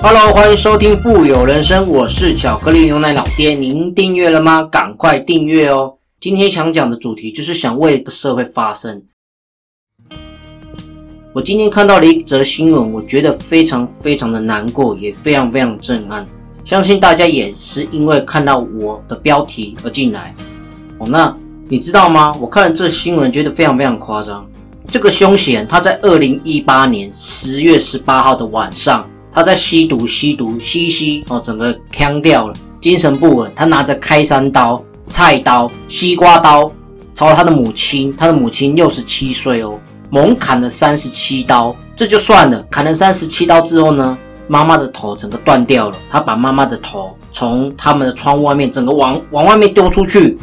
Hello，欢迎收听《富有人生》，我是巧克力牛奶老爹。您订阅了吗？赶快订阅哦！今天想讲的主题就是想为社会发声。我今天看到了一则新闻，我觉得非常非常的难过，也非常非常震撼。相信大家也是因为看到我的标题而进来。哦，那你知道吗？我看了这新闻，觉得非常非常夸张。这个凶险，他在二零一八年十月十八号的晚上，他在吸毒，吸毒，吸吸，哦，整个腔掉了，精神不稳。他拿着开山刀、菜刀、西瓜刀，朝他的母亲，他的母亲六十七岁哦，猛砍了三十七刀。这就算了，砍了三十七刀之后呢，妈妈的头整个断掉了。他把妈妈的头从他们的窗户外面整个往往外面丢出去，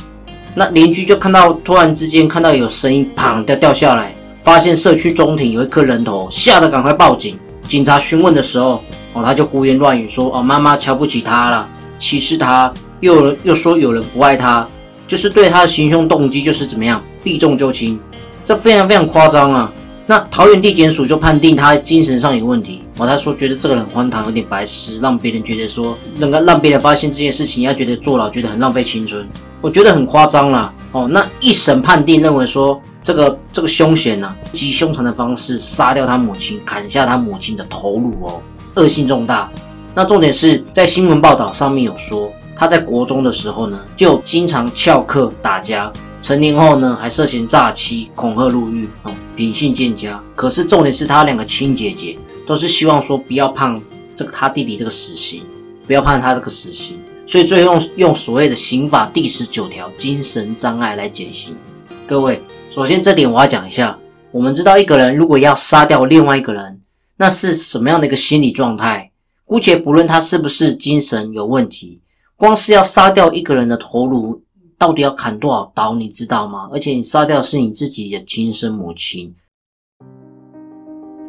那邻居就看到，突然之间看到有声音，砰掉掉下来。发现社区中庭有一颗人头，吓得赶快报警。警察询问的时候，哦，他就胡言乱语说，哦，妈妈瞧不起他了，歧视他，又又说有人不爱他，就是对他的行凶动机就是怎么样，避重就轻，这非常非常夸张啊。那桃园地检署就判定他精神上有问题，哦，他说觉得这个人荒唐，有点白痴，让别人觉得说能够让别人发现这件事情，要觉得坐牢，觉得很浪费青春，我觉得很夸张啦。哦，那一审判定认为说，这个这个凶险呢，极凶残的方式杀掉他母亲，砍下他母亲的头颅哦，恶性重大。那重点是在新闻报道上面有说，他在国中的时候呢，就经常翘课打架，成年后呢，还涉嫌诈欺、恐吓入狱，哦，品性渐佳。可是重点是他两个亲姐姐都是希望说，不要判这个他弟弟这个死刑，不要判他这个死刑。所以最后用用所谓的刑法第十九条精神障碍来减刑。各位，首先这点我要讲一下。我们知道一个人如果要杀掉另外一个人，那是什么样的一个心理状态？姑且不论他是不是精神有问题，光是要杀掉一个人的头颅，到底要砍多少刀，你知道吗？而且你杀掉是你自己的亲生母亲。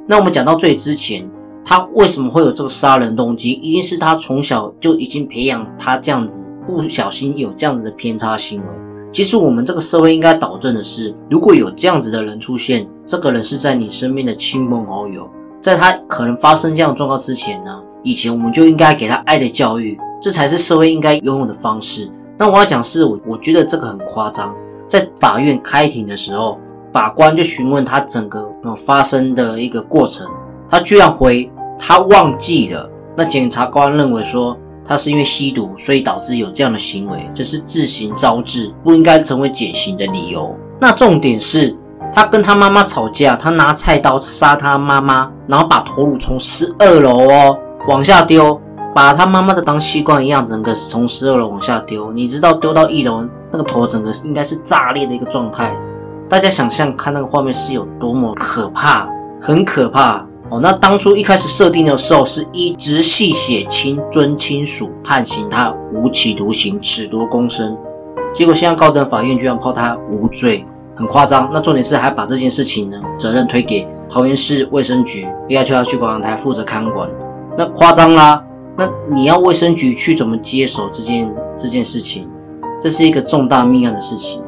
那我们讲到最之前。他为什么会有这个杀人动机？一定是他从小就已经培养他这样子，不小心有这样子的偏差行为。其实我们这个社会应该导正的是，如果有这样子的人出现，这个人是在你身边的亲朋好友，在他可能发生这样状况之前呢，以前我们就应该给他爱的教育，这才是社会应该拥有的方式。那我要讲是，我我觉得这个很夸张。在法院开庭的时候，法官就询问他整个发生的一个过程，他居然回。他忘记了，那检察官认为说他是因为吸毒，所以导致有这样的行为，这是自行招致，不应该成为减刑的理由。那重点是他跟他妈妈吵架，他拿菜刀杀他妈妈，然后把头颅从十二楼哦往下丢，把他妈妈的当吸管一样，整个从十二楼往下丢。你知道丢到一楼那个头整个应该是炸裂的一个状态，大家想象看那个画面是有多么可怕，很可怕。哦，那当初一开始设定的时候是一直系血亲尊亲属判刑他无期徒刑褫夺公身，结果现在高等法院居然判他无罪，很夸张。那重点是还把这件事情呢责任推给桃园市卫生局，要求他去保养台负责看管，那夸张啦。那你要卫生局去怎么接手这件这件事情？这是一个重大命案的事情。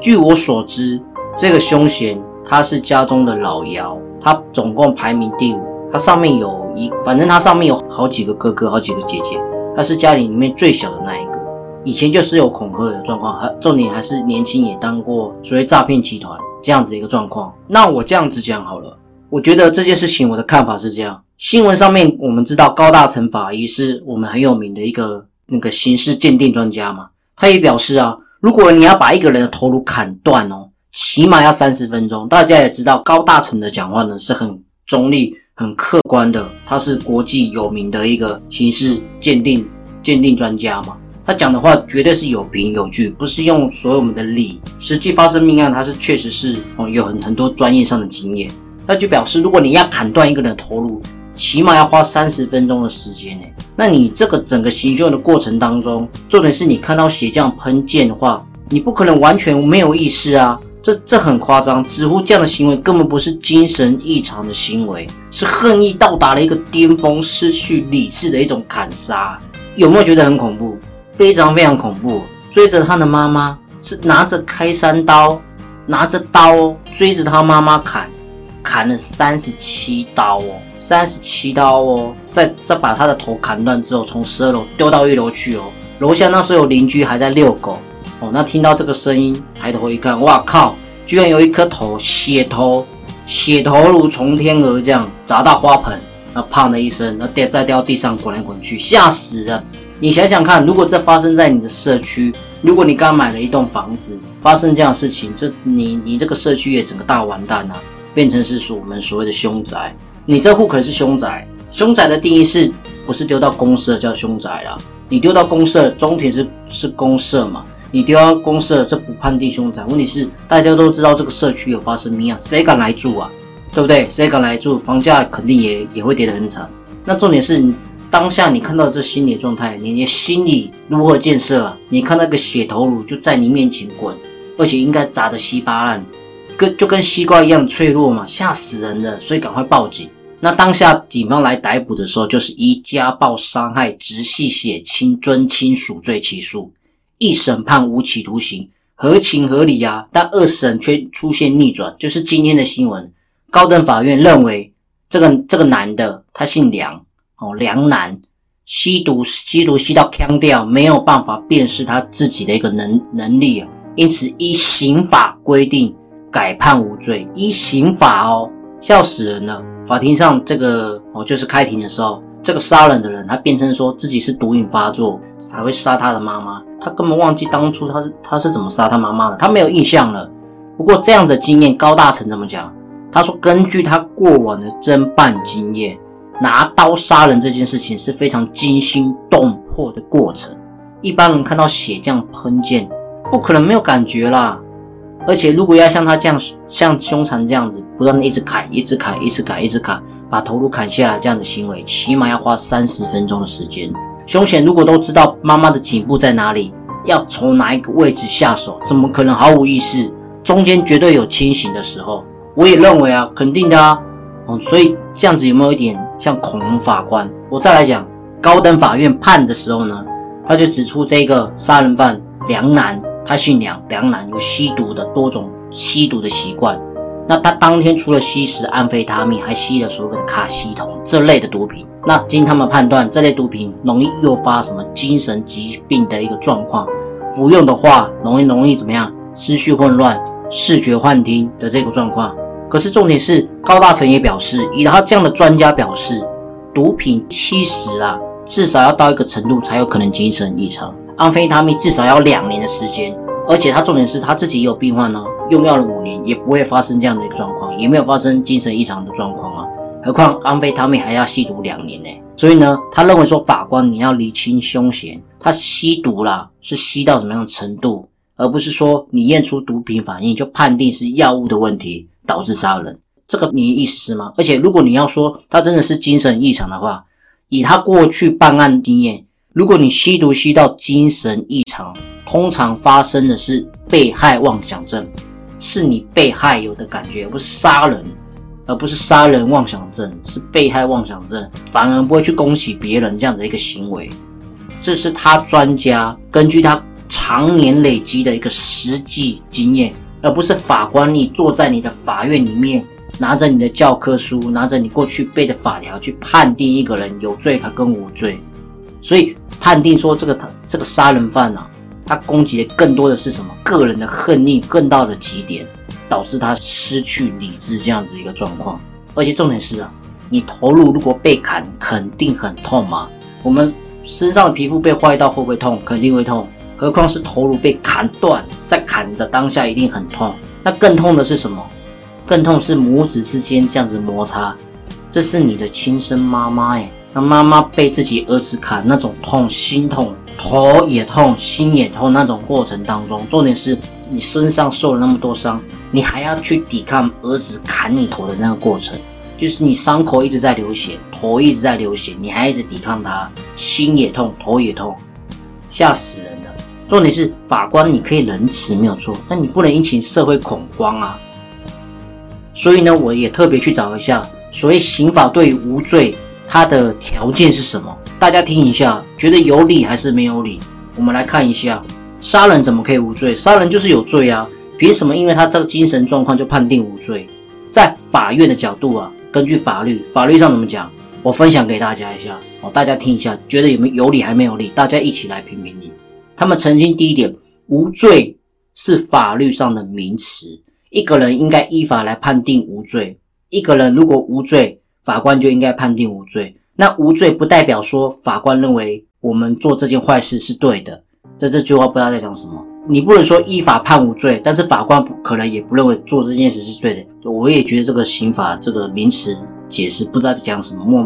据我所知，这个凶嫌他是家中的老幺。他总共排名第五，他上面有一，反正他上面有好几个哥哥，好几个姐姐，他是家里里面最小的那一个。以前就是有恐吓的状况，还重点还是年轻也当过所谓诈骗集团这样子一个状况。那我这样子讲好了，我觉得这件事情我的看法是这样：新闻上面我们知道高大成法医是我们很有名的一个那个刑事鉴定专家嘛，他也表示啊，如果你要把一个人的头颅砍断哦。起码要三十分钟。大家也知道，高大成的讲话呢是很中立、很客观的。他是国际有名的一个刑事鉴定鉴定专家嘛，他讲的话绝对是有凭有据，不是用所有我们的理。实际发生命案，他是确实是哦有很很多专业上的经验。那就表示，如果你要砍断一个人的头颅，起码要花三十分钟的时间呢。那你这个整个行凶的过程当中，重点是你看到血这样喷溅的话，你不可能完全没有意识啊。这这很夸张，似乎这样的行为根本不是精神异常的行为，是恨意到达了一个巅峰、失去理智的一种砍杀。有没有觉得很恐怖？非常非常恐怖。追着他的妈妈，是拿着开山刀，拿着刀追着他妈妈砍，砍了三十七刀哦，三十七刀哦，再再把他的头砍断之后，从十二楼丢到一楼去哦。楼下那时候有邻居还在遛狗哦，那听到这个声音，抬头一看，哇靠，居然有一颗头，血头，血头如从天而降，砸到花盆，那砰的一声，那跌在掉地上滚来滚去，吓死了。你想想看，如果这发生在你的社区，如果你刚买了一栋房子，发生这样的事情，这你你这个社区也整个大完蛋啊，变成是说我们所谓的凶宅。你这户可是凶宅，凶宅的定义是不是丢到公社叫凶宅啦？你丢到公社，中庭是是公社嘛？你丢到公社，这不判定凶宅。问题是大家都知道这个社区有发生命案，谁敢来住啊？对不对？谁敢来住？房价肯定也也会跌得很惨。那重点是。当下你看到这心理状态，你的心理如何建设啊？你看那个血头颅就在你面前滚，而且应该砸得稀巴烂，跟就跟西瓜一样脆弱嘛，吓死人了。所以赶快报警。那当下警方来逮捕的时候，就是以家暴伤害、直系血亲尊亲属罪起诉，一审判无期徒刑，合情合理啊。但二审却出现逆转，就是今天的新闻，高等法院认为这个这个男的他姓梁。哦，梁男吸毒，吸毒吸到腔掉，没有办法辨识他自己的一个能能力啊，因此依刑法规定改判无罪。依刑法哦，笑死人了。法庭上这个哦，就是开庭的时候，这个杀人的人他辩称说自己是毒瘾发作才会杀他的妈妈，他根本忘记当初他是他是怎么杀他妈妈的，他没有印象了。不过这样的经验，高大成怎么讲？他说根据他过往的侦办经验。拿刀杀人这件事情是非常惊心动魄的过程，一般人看到血浆喷溅，不可能没有感觉啦。而且如果要像他这样，像凶残这样子，不断的一直砍、一直砍、一直砍、一直砍，把头颅砍下来这样的行为，起码要花三十分钟的时间。凶险如果都知道妈妈的颈部在哪里，要从哪一个位置下手，怎么可能毫无意识？中间绝对有清醒的时候。我也认为啊，肯定的啊。哦，所以这样子有没有一点？像恐龙法官，我再来讲高等法院判的时候呢，他就指出这个杀人犯梁楠，他姓梁，梁男有吸毒的多种吸毒的习惯。那他当天除了吸食安非他命，还吸了所谓的卡西酮这类的毒品。那经他们判断，这类毒品容易诱发什么精神疾病的一个状况，服用的话容易容易怎么样？思绪混乱、视觉幻听的这个状况。可是重点是，高大成也表示，以他这样的专家表示，毒品吸食啊，至少要到一个程度才有可能精神异常。安非他命至少要两年的时间，而且他重点是他自己也有病患呢，用药了五年也不会发生这样的一个状况，也没有发生精神异常的状况啊。何况安非他命还要吸毒两年呢？所以呢，他认为说法官你要厘清凶嫌，他吸毒啦是吸到什么样的程度，而不是说你验出毒品反应就判定是药物的问题。导致杀人，这个你意思是吗？而且如果你要说他真的是精神异常的话，以他过去办案经验，如果你吸毒吸到精神异常，通常发生的是被害妄想症，是你被害有的感觉，不是杀人，而不是杀人妄想症，是被害妄想症，反而不会去恭喜别人这样的一个行为。这是他专家根据他常年累积的一个实际经验。而不是法官，你坐在你的法院里面，拿着你的教科书，拿着你过去背的法条去判定一个人有罪他跟无罪。所以判定说这个他这个杀人犯啊，他攻击的更多的是什么？个人的恨意更到了极点，导致他失去理智这样子一个状况。而且重点是啊，你头颅如果被砍，肯定很痛嘛。我们身上的皮肤被划一刀会不会痛？肯定会痛。何况是头颅被砍断，在砍的当下一定很痛。那更痛的是什么？更痛是拇指之间这样子摩擦，这是你的亲生妈妈哎。那妈妈被自己儿子砍，那种痛，心痛，头也痛，心也痛。那种过程当中，重点是你身上受了那么多伤，你还要去抵抗儿子砍你头的那个过程，就是你伤口一直在流血，头一直在流血，你还一直抵抗他，心也痛，头也痛，吓死人了。重点是法官，你可以仁慈没有错，但你不能引起社会恐慌啊。所以呢，我也特别去找一下，所谓刑法对无罪，它的条件是什么？大家听一下，觉得有理还是没有理？我们来看一下，杀人怎么可以无罪？杀人就是有罪啊！凭什么？因为他这个精神状况就判定无罪？在法院的角度啊，根据法律，法律上怎么讲？我分享给大家一下哦，大家听一下，觉得有没有理还没有理？大家一起来评评理。他们曾经第一点，无罪是法律上的名词，一个人应该依法来判定无罪。一个人如果无罪，法官就应该判定无罪。那无罪不代表说法官认为我们做这件坏事是对的。这这句话不知道在讲什么。你不能说依法判无罪，但是法官不可能也不认为做这件事是对的。我也觉得这个刑法这个名词解释不知道在讲什么，莫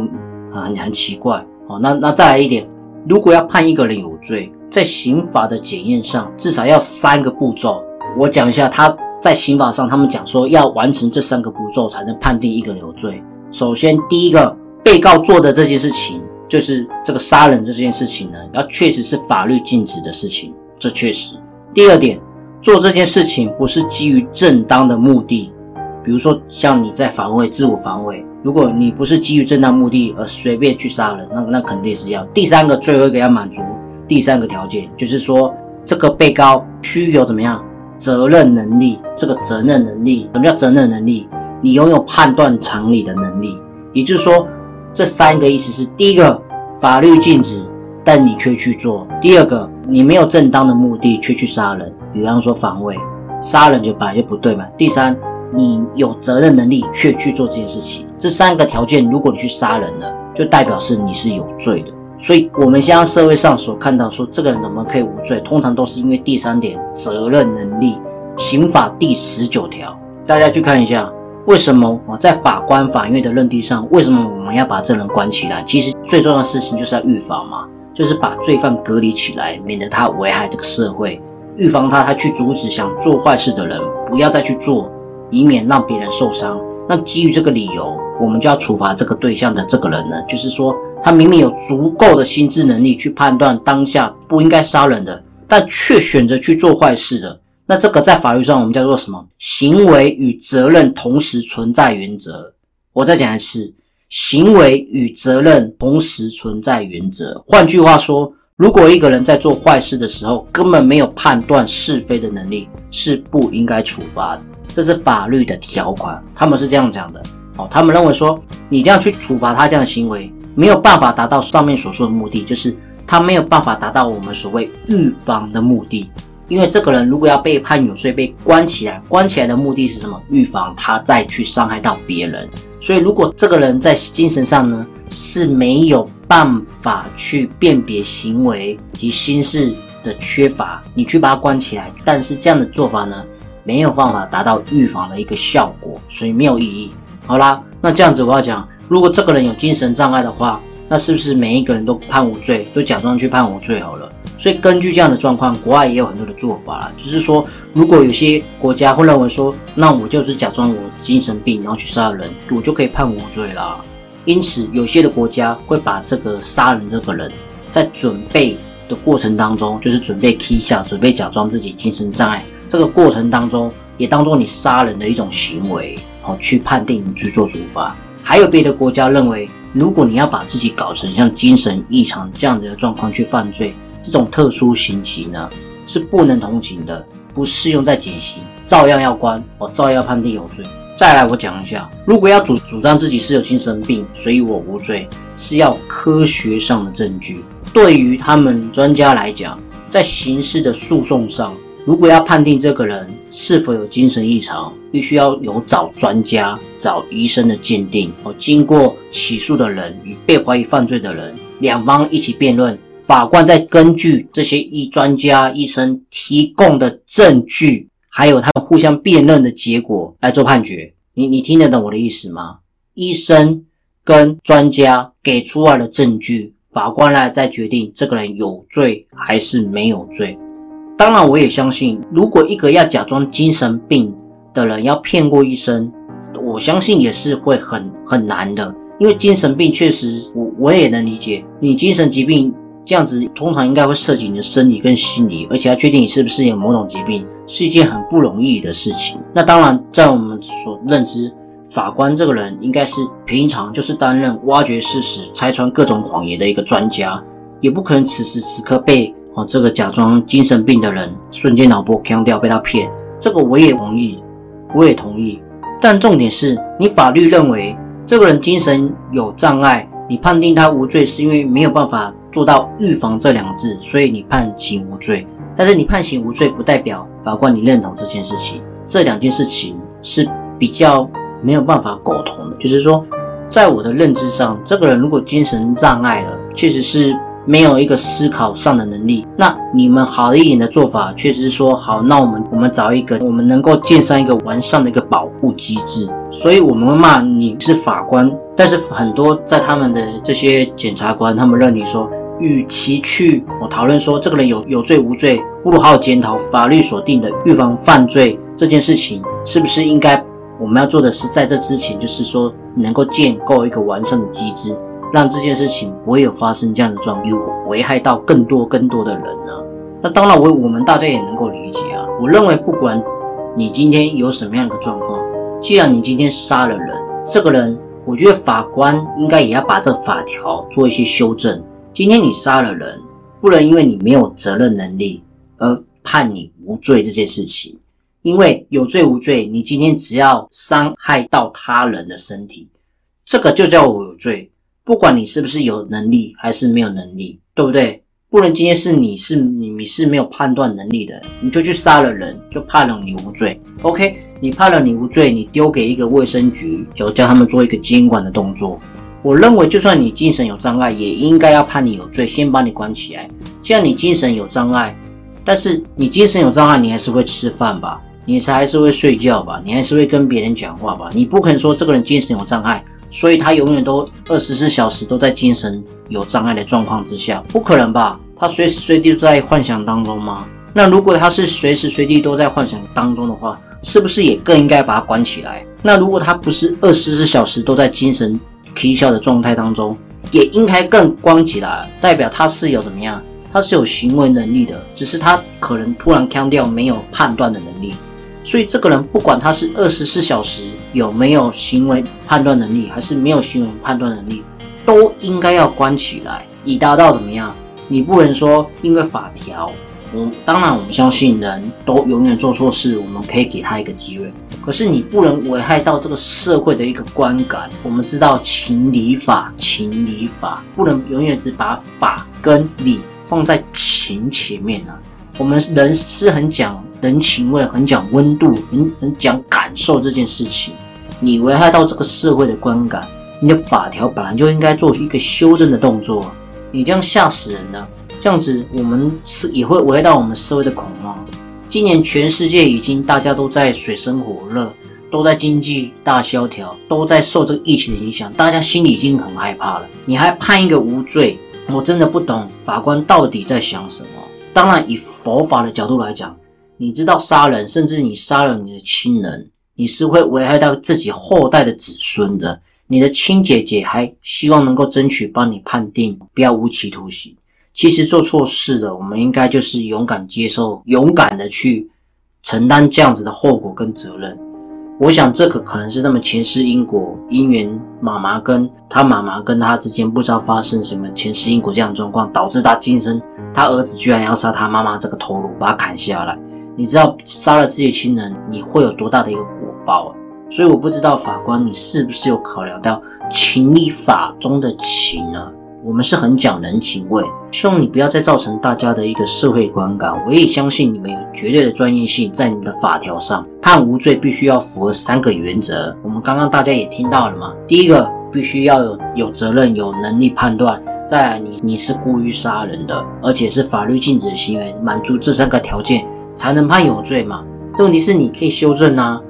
很很奇怪。哦，那那再来一点，如果要判一个人有罪，在刑法的检验上至少要三个步骤。我讲一下，他在刑法上他们讲说要完成这三个步骤才能判定一个人有罪。首先，第一个，被告做的这件事情就是这个杀人这件事情呢，要确实是法律禁止的事情，这确实。第二点，做这件事情不是基于正当的目的，比如说像你在防卫、自我防卫，如果你不是基于正当目的而随便去杀人，那那肯定是要。第三个，最后一个要满足第三个条件，就是说这个被告需有怎么样责任能力？这个责任能力，什么叫责任能力？你拥有判断常理的能力，也就是说，这三个意思是：第一个，法律禁止，但你却去做；第二个。你没有正当的目的却去杀人，比方说防卫，杀人就本来就不对嘛。第三，你有责任能力却去做这件事情，这三个条件，如果你去杀人了，就代表是你是有罪的。所以，我们现在社会上所看到说这个人怎么可以无罪，通常都是因为第三点责任能力。刑法第十九条，大家去看一下，为什么我在法官、法院的认定上，为什么我们要把这人关起来？其实最重要的事情就是要预防嘛。就是把罪犯隔离起来，免得他危害这个社会，预防他，他去阻止想做坏事的人不要再去做，以免让别人受伤。那基于这个理由，我们就要处罚这个对象的这个人呢？就是说，他明明有足够的心智能力去判断当下不应该杀人的，但却选择去做坏事的。那这个在法律上我们叫做什么？行为与责任同时存在原则。我再讲一次。行为与责任同时存在原则。换句话说，如果一个人在做坏事的时候根本没有判断是非的能力，是不应该处罚的。这是法律的条款，他们是这样讲的。哦，他们认为说，你这样去处罚他这样的行为，没有办法达到上面所说的目的，就是他没有办法达到我们所谓预防的目的。因为这个人如果要被判有罪，被关起来，关起来的目的是什么？预防他再去伤害到别人。所以，如果这个人在精神上呢是没有办法去辨别行为及心事的缺乏，你去把他关起来，但是这样的做法呢没有办法达到预防的一个效果，所以没有意义。好啦，那这样子我要讲，如果这个人有精神障碍的话。那是不是每一个人都判无罪，都假装去判无罪好了？所以根据这样的状况，国外也有很多的做法啦，就是说，如果有些国家会认为说，那我就是假装我精神病，然后去杀人，我就可以判无罪啦。因此，有些的国家会把这个杀人这个人，在准备的过程当中，就是准备 K 下，准备假装自己精神障碍，这个过程当中也当做你杀人的一种行为，好去判定你去做处罚。还有别的国家认为。如果你要把自己搞成像精神异常这样的状况去犯罪，这种特殊刑期呢是不能同情的，不适用在减刑，照样要关，我照样判定有罪。再来，我讲一下，如果要主主张自己是有精神病，所以我无罪，是要科学上的证据。对于他们专家来讲，在刑事的诉讼上。如果要判定这个人是否有精神异常，必须要有找专家、找医生的鉴定哦。经过起诉的人与被怀疑犯罪的人两方一起辩论，法官再根据这些医专家、医生提供的证据，还有他们互相辩论的结果来做判决。你你听得懂我的意思吗？医生跟专家给出来的证据，法官来再决定这个人有罪还是没有罪。当然，我也相信，如果一个要假装精神病的人要骗过医生，我相信也是会很很难的。因为精神病确实，我我也能理解，你精神疾病这样子，通常应该会涉及你的生理跟心理，而且要确定你是不是有某种疾病，是一件很不容易的事情。那当然，在我们所认知，法官这个人应该是平常就是担任挖掘事实、拆穿各种谎言的一个专家，也不可能此时此刻被。哦，这个假装精神病的人瞬间脑波强掉，被他骗，这个我也同意，我也同意。但重点是你法律认为这个人精神有障碍，你判定他无罪是因为没有办法做到预防这两个字，所以你判刑无罪。但是你判刑无罪，不代表法官你认同这件事情。这两件事情是比较没有办法苟同的。就是说，在我的认知上，这个人如果精神障碍了，确实是没有一个思考上的能力。那你们好一点的做法，确实是说好，那我们我们找一个我们能够建上一个完善的一个保护机制。所以我们会骂你是法官，但是很多在他们的这些检察官，他们认为说。与其去我讨论说这个人有有罪无罪，不如好好检讨法律所定的预防犯罪这件事情，是不是应该我们要做的是在这之前，就是说能够建构一个完善的机制，让这件事情不会有发生这样的状况，有危害到更多更多的人呢？那当然，我我们大家也能够理解啊。我认为不管你今天有什么样的状况，既然你今天杀了人，这个人，我觉得法官应该也要把这法条做一些修正。今天你杀了人，不能因为你没有责任能力而判你无罪这件事情。因为有罪无罪，你今天只要伤害到他人的身体，这个就叫我有罪。不管你是不是有能力还是没有能力，对不对？不能今天是你是你你是没有判断能力的，你就去杀了人，就判了你无罪。OK，你判了你无罪，你丢给一个卫生局，就叫他们做一个监管的动作。我认为，就算你精神有障碍，也应该要判你有罪，先把你关起来。既然你精神有障碍，但是你精神有障碍，你还是会吃饭吧？你还是会睡觉吧？你还是会跟别人讲话吧？你不可能说这个人精神有障碍，所以他永远都二十四小时都在精神有障碍的状况之下，不可能吧？他随时随地都在幻想当中吗？那如果他是随时随地都在幻想当中的话，是不是也更应该把他关起来？那如果他不是二十四小时都在精神？啼笑的状态当中，也应该更关起来，代表他是有怎么样？他是有行为能力的，只是他可能突然腔掉，没有判断的能力。所以这个人不管他是二十四小时有没有行为判断能力，还是没有行为判断能力，都应该要关起来，以达到怎么样？你不能说因为法条。我当然，我们相信人都永远做错事，我们可以给他一个机会。可是你不能危害到这个社会的一个观感。我们知道情理法，情理法不能永远只把法跟理放在情前面啊。我们人是很讲人情味，很讲温度，很很讲感受这件事情。你危害到这个社会的观感，你的法条本来就应该做一个修正的动作。你这样吓死人了。这样子，我们是也会危害到我们社会的恐慌。今年全世界已经大家都在水深火热，都在经济大萧条，都在受这个疫情的影响，大家心里已经很害怕了。你还判一个无罪，我真的不懂法官到底在想什么。当然，以佛法的角度来讲，你知道杀人，甚至你杀了你的亲人，你是会危害到自己后代的子孙的。你的亲姐姐还希望能够争取帮你判定，不要无期徒刑。其实做错事的，我们应该就是勇敢接受，勇敢的去承担这样子的后果跟责任。我想这个可能是他们前世因果因缘，妈妈跟他妈妈跟他之间不知道发生什么前世因果这样的状况，导致他今生他儿子居然要杀他妈妈这个头颅，把他砍下来。你知道杀了自己亲人，你会有多大的一个果报啊？所以我不知道法官你是不是有考量到情理法中的情呢？我们是很讲人情味，希望你不要再造成大家的一个社会观感。我也相信你们有绝对的专业性，在你们的法条上判无罪，必须要符合三个原则。我们刚刚大家也听到了嘛？第一个，必须要有有责任、有能力判断；再来，你你是故意杀人的，而且是法律禁止的行为，满足这三个条件才能判有罪嘛？问题是你可以修正啊，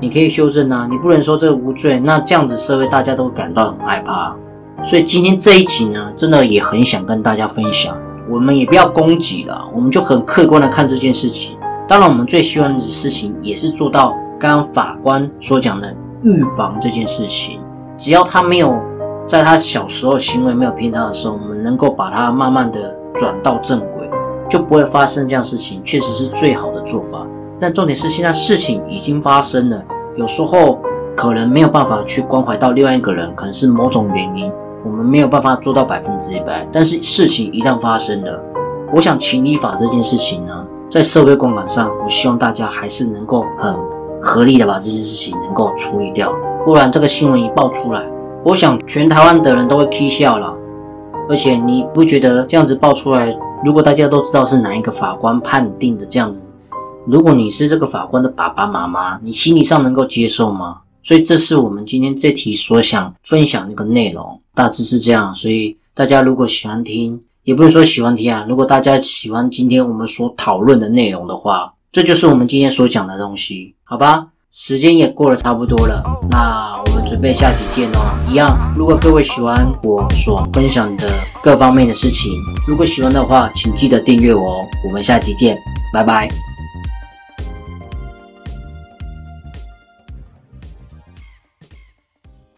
你可以修正啊，你不能说这个无罪，那这样子社会大家都感到很害怕。所以今天这一集呢，真的也很想跟大家分享。我们也不要攻击了，我们就很客观的看这件事情。当然，我们最希望的事情也是做到刚刚法官所讲的预防这件事情。只要他没有在他小时候行为没有偏差的时候，我们能够把他慢慢的转到正轨，就不会发生这样事情，确实是最好的做法。但重点是现在事情已经发生了，有时候可能没有办法去关怀到另外一个人，可能是某种原因。我们没有办法做到百分之一百，但是事情一旦发生了，我想情理法这件事情呢，在社会观感上，我希望大家还是能够很合力的把这件事情能够处理掉，不然这个新闻一爆出来，我想全台湾的人都会啼笑了。而且你不觉得这样子爆出来，如果大家都知道是哪一个法官判定的这样子，如果你是这个法官的爸爸妈妈，你心理上能够接受吗？所以这是我们今天这题所想分享的一个内容，大致是这样。所以大家如果喜欢听，也不是说喜欢听啊，如果大家喜欢今天我们所讨论的内容的话，这就是我们今天所讲的东西，好吧？时间也过得差不多了，那我们准备下集见哦。一样，如果各位喜欢我所分享的各方面的事情，如果喜欢的话，请记得订阅我哦。我们下集见，拜拜。